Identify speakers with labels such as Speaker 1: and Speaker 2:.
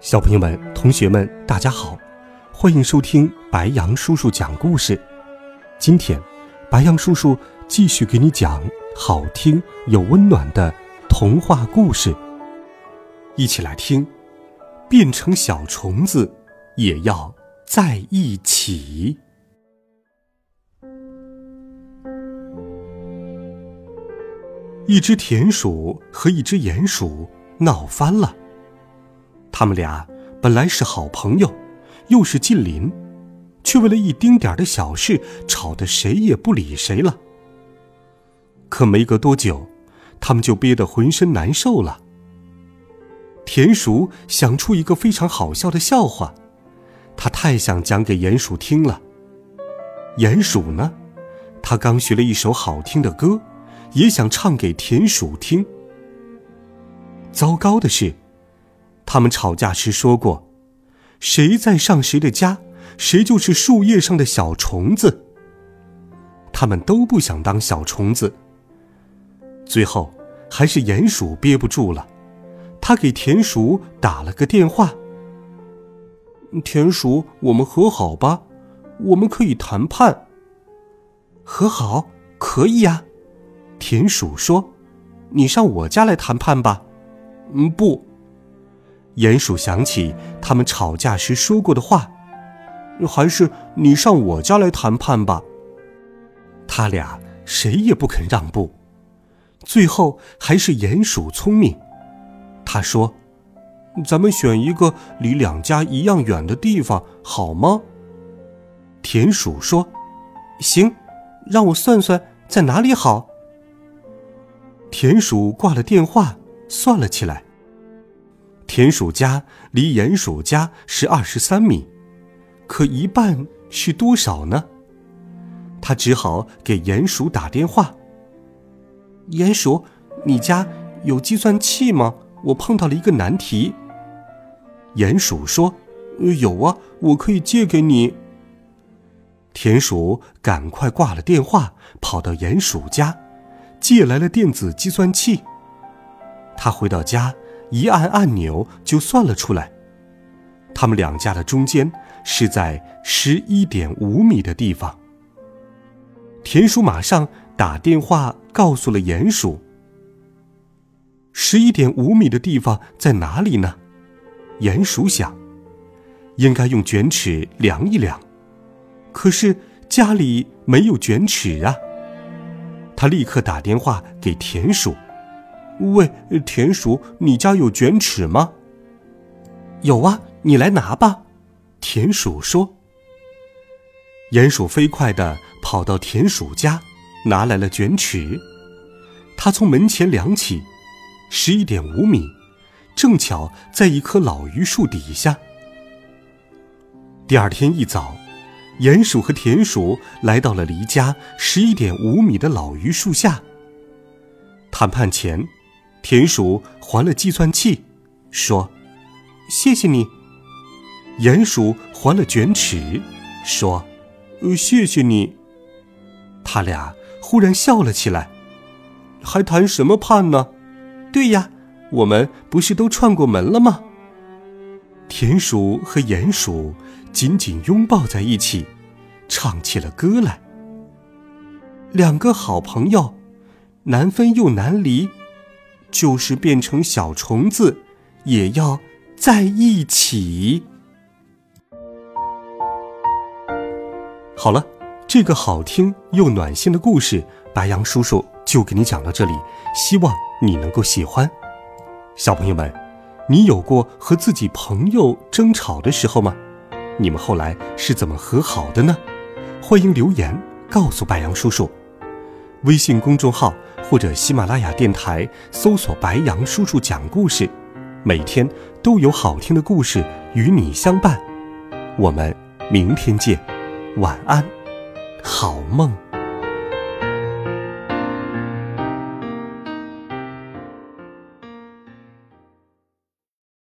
Speaker 1: 小朋友们、同学们，大家好，欢迎收听白杨叔叔讲故事。今天，白杨叔叔继续给你讲好听又温暖的童话故事。一起来听，变成小虫子也要在一起。一只田鼠和一只鼹鼠闹翻了。他们俩本来是好朋友，又是近邻，却为了一丁点的小事吵得谁也不理谁了。可没隔多久，他们就憋得浑身难受了。田鼠想出一个非常好笑的笑话，他太想讲给鼹鼠听了。鼹鼠呢，他刚学了一首好听的歌，也想唱给田鼠听。糟糕的是。他们吵架时说过：“谁在上谁的家，谁就是树叶上的小虫子。”他们都不想当小虫子。最后，还是鼹鼠憋不住了，他给田鼠打了个电话：“田鼠，我们和好吧，我们可以谈判。”“和好可以呀。”田鼠说，“你上我家来谈判吧。”“嗯，不。”鼹鼠想起他们吵架时说过的话，还是你上我家来谈判吧。他俩谁也不肯让步，最后还是鼹鼠聪明。他说：“咱们选一个离两家一样远的地方，好吗？”田鼠说：“行，让我算算在哪里好。”田鼠挂了电话，算了起来。田鼠家离鼹鼠家是二十三米，可一半是多少呢？他只好给鼹鼠打电话。鼹鼠，你家有计算器吗？我碰到了一个难题。鼹鼠说：“有啊，我可以借给你。”田鼠赶快挂了电话，跑到鼹鼠家，借来了电子计算器。他回到家。一按按钮就算了出来，他们两家的中间是在十一点五米的地方。田鼠马上打电话告诉了鼹鼠：“十一点五米的地方在哪里呢？”鼹鼠想，应该用卷尺量一量，可是家里没有卷尺啊。他立刻打电话给田鼠。喂，田鼠，你家有卷尺吗？有啊，你来拿吧。田鼠说。鼹鼠飞快地跑到田鼠家，拿来了卷尺。他从门前量起，十一点五米，正巧在一棵老榆树底下。第二天一早，鼹鼠和田鼠来到了离家十一点五米的老榆树下。谈判前。田鼠还了计算器，说：“谢谢你。”鼹鼠还了卷尺，说：“呃，谢谢你。”他俩忽然笑了起来，还谈什么判呢？对呀，我们不是都串过门了吗？田鼠和鼹鼠紧紧拥抱在一起，唱起了歌来。两个好朋友，难分又难离。就是变成小虫子，也要在一起。好了，这个好听又暖心的故事，白杨叔叔就给你讲到这里，希望你能够喜欢。小朋友们，你有过和自己朋友争吵的时候吗？你们后来是怎么和好的呢？欢迎留言告诉白杨叔叔。微信公众号。或者喜马拉雅电台搜索“白羊叔叔讲故事”，每天都有好听的故事与你相伴。我们明天见，晚安，好梦。